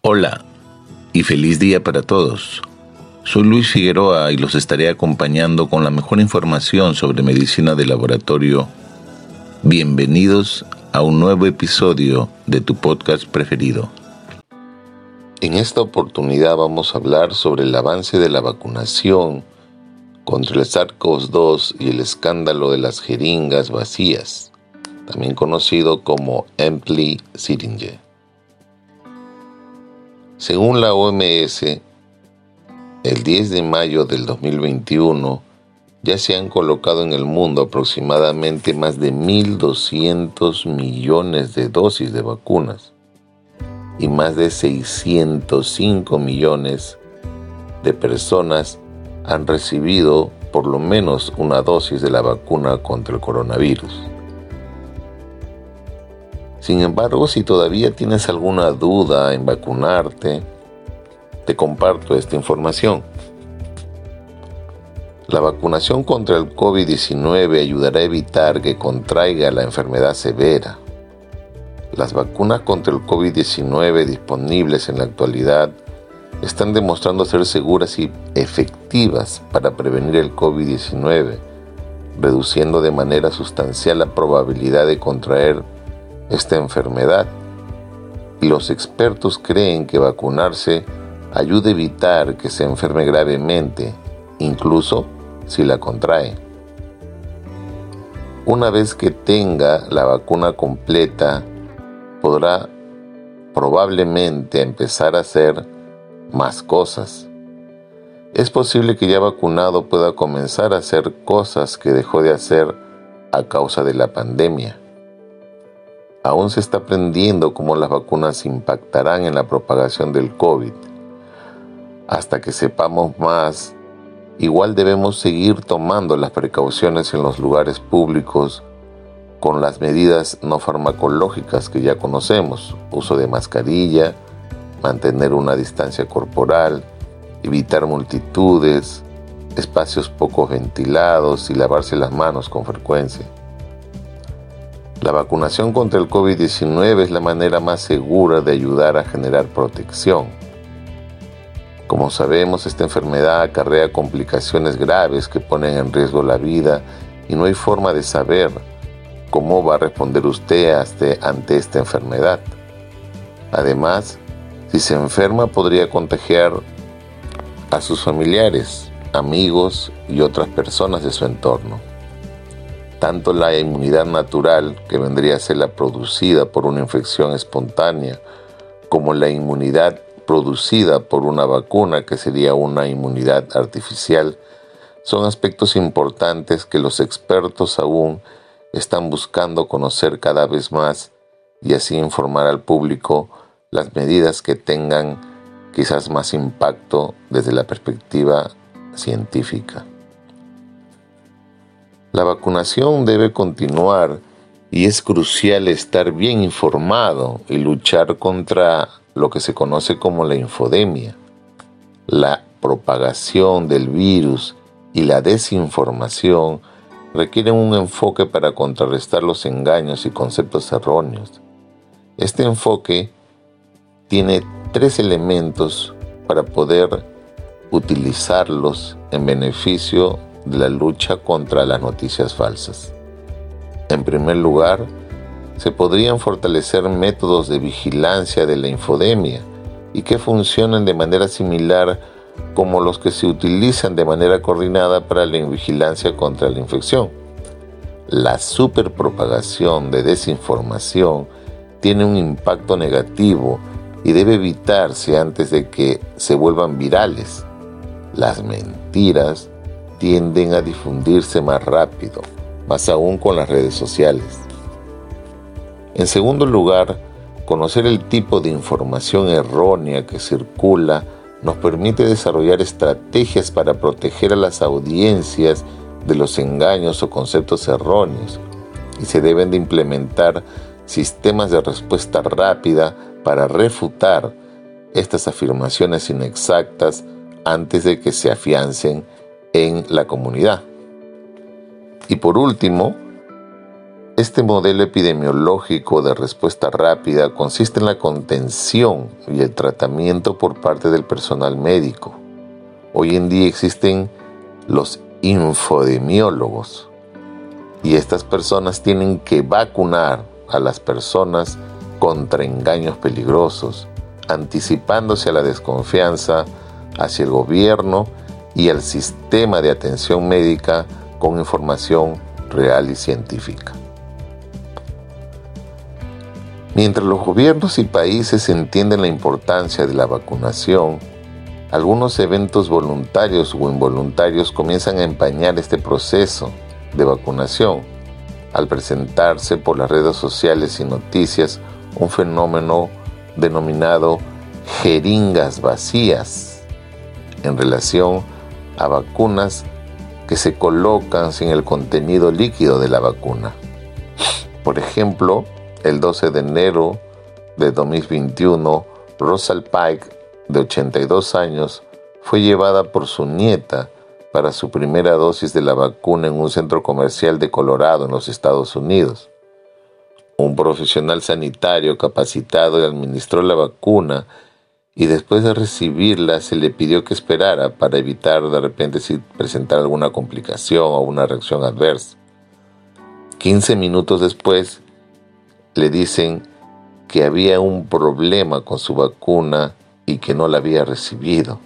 Hola y feliz día para todos. Soy Luis Figueroa y los estaré acompañando con la mejor información sobre medicina de laboratorio. Bienvenidos a un nuevo episodio de tu podcast preferido. En esta oportunidad vamos a hablar sobre el avance de la vacunación contra el SARS-CoV-2 y el escándalo de las jeringas vacías, también conocido como Empty Syringe. Según la OMS, el 10 de mayo del 2021 ya se han colocado en el mundo aproximadamente más de 1.200 millones de dosis de vacunas y más de 605 millones de personas han recibido por lo menos una dosis de la vacuna contra el coronavirus. Sin embargo, si todavía tienes alguna duda en vacunarte, te comparto esta información. La vacunación contra el COVID-19 ayudará a evitar que contraiga la enfermedad severa las vacunas contra el COVID-19 disponibles en la actualidad están demostrando ser seguras y efectivas para prevenir el COVID-19, reduciendo de manera sustancial la probabilidad de contraer esta enfermedad. Y los expertos creen que vacunarse ayuda a evitar que se enferme gravemente, incluso si la contrae. Una vez que tenga la vacuna completa, podrá probablemente empezar a hacer más cosas. Es posible que ya vacunado pueda comenzar a hacer cosas que dejó de hacer a causa de la pandemia. Aún se está aprendiendo cómo las vacunas impactarán en la propagación del COVID. Hasta que sepamos más, igual debemos seguir tomando las precauciones en los lugares públicos con las medidas no farmacológicas que ya conocemos, uso de mascarilla, mantener una distancia corporal, evitar multitudes, espacios poco ventilados y lavarse las manos con frecuencia. La vacunación contra el COVID-19 es la manera más segura de ayudar a generar protección. Como sabemos, esta enfermedad acarrea complicaciones graves que ponen en riesgo la vida y no hay forma de saber cómo va a responder usted ante esta enfermedad. Además, si se enferma podría contagiar a sus familiares, amigos y otras personas de su entorno. Tanto la inmunidad natural, que vendría a ser la producida por una infección espontánea, como la inmunidad producida por una vacuna, que sería una inmunidad artificial, son aspectos importantes que los expertos aún están buscando conocer cada vez más y así informar al público las medidas que tengan quizás más impacto desde la perspectiva científica. La vacunación debe continuar y es crucial estar bien informado y luchar contra lo que se conoce como la infodemia, la propagación del virus y la desinformación requieren un enfoque para contrarrestar los engaños y conceptos erróneos. Este enfoque tiene tres elementos para poder utilizarlos en beneficio de la lucha contra las noticias falsas. En primer lugar, se podrían fortalecer métodos de vigilancia de la infodemia y que funcionen de manera similar como los que se utilizan de manera coordinada para la vigilancia contra la infección. La superpropagación de desinformación tiene un impacto negativo y debe evitarse antes de que se vuelvan virales. Las mentiras tienden a difundirse más rápido, más aún con las redes sociales. En segundo lugar, Conocer el tipo de información errónea que circula nos permite desarrollar estrategias para proteger a las audiencias de los engaños o conceptos erróneos y se deben de implementar sistemas de respuesta rápida para refutar estas afirmaciones inexactas antes de que se afiancen en la comunidad. Y por último, este modelo epidemiológico de respuesta rápida consiste en la contención y el tratamiento por parte del personal médico. Hoy en día existen los infodemiólogos y estas personas tienen que vacunar a las personas contra engaños peligrosos, anticipándose a la desconfianza hacia el gobierno y al sistema de atención médica con información real y científica. Mientras los gobiernos y países entienden la importancia de la vacunación, algunos eventos voluntarios o involuntarios comienzan a empañar este proceso de vacunación al presentarse por las redes sociales y noticias un fenómeno denominado jeringas vacías en relación a vacunas que se colocan sin el contenido líquido de la vacuna. Por ejemplo, el 12 de enero de 2021, Rosal Pike, de 82 años, fue llevada por su nieta para su primera dosis de la vacuna en un centro comercial de Colorado, en los Estados Unidos. Un profesional sanitario capacitado administró la vacuna y después de recibirla se le pidió que esperara para evitar de repente si presentar alguna complicación o una reacción adversa. 15 minutos después, le dicen que había un problema con su vacuna y que no la había recibido.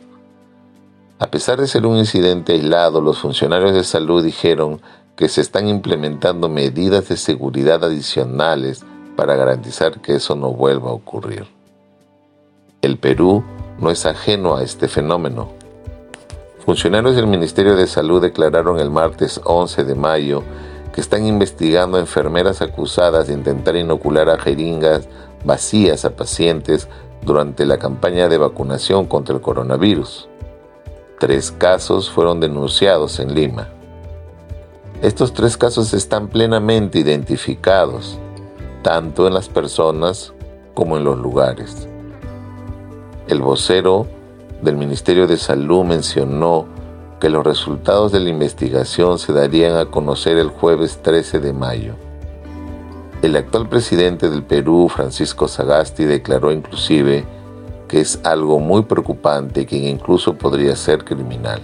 A pesar de ser un incidente aislado, los funcionarios de salud dijeron que se están implementando medidas de seguridad adicionales para garantizar que eso no vuelva a ocurrir. El Perú no es ajeno a este fenómeno. Funcionarios del Ministerio de Salud declararon el martes 11 de mayo que están investigando enfermeras acusadas de intentar inocular a jeringas vacías a pacientes durante la campaña de vacunación contra el coronavirus. Tres casos fueron denunciados en Lima. Estos tres casos están plenamente identificados, tanto en las personas como en los lugares. El vocero del Ministerio de Salud mencionó que los resultados de la investigación se darían a conocer el jueves 13 de mayo. El actual presidente del Perú, Francisco Sagasti, declaró inclusive que es algo muy preocupante que incluso podría ser criminal.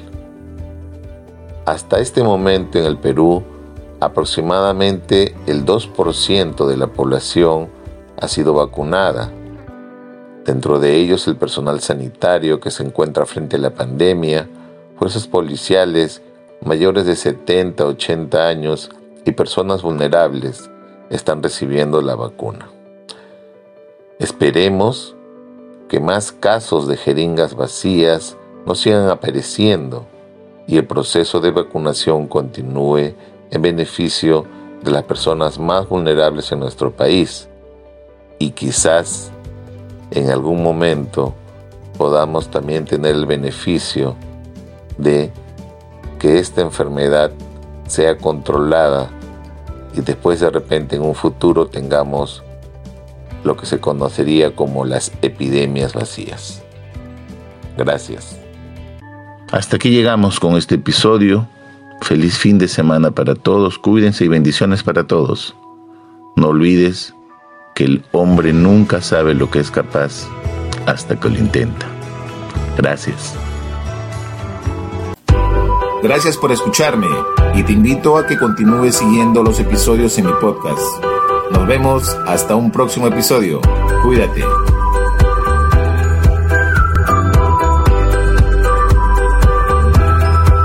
Hasta este momento en el Perú, aproximadamente el 2% de la población ha sido vacunada. Dentro de ellos el personal sanitario que se encuentra frente a la pandemia, fuerzas policiales, mayores de 70, 80 años y personas vulnerables están recibiendo la vacuna. Esperemos que más casos de jeringas vacías no sigan apareciendo y el proceso de vacunación continúe en beneficio de las personas más vulnerables en nuestro país y quizás en algún momento podamos también tener el beneficio de que esta enfermedad sea controlada y después de repente en un futuro tengamos lo que se conocería como las epidemias vacías. Gracias. Hasta aquí llegamos con este episodio. Feliz fin de semana para todos. Cuídense y bendiciones para todos. No olvides que el hombre nunca sabe lo que es capaz hasta que lo intenta. Gracias. Gracias por escucharme y te invito a que continúes siguiendo los episodios en mi podcast. Nos vemos hasta un próximo episodio. Cuídate.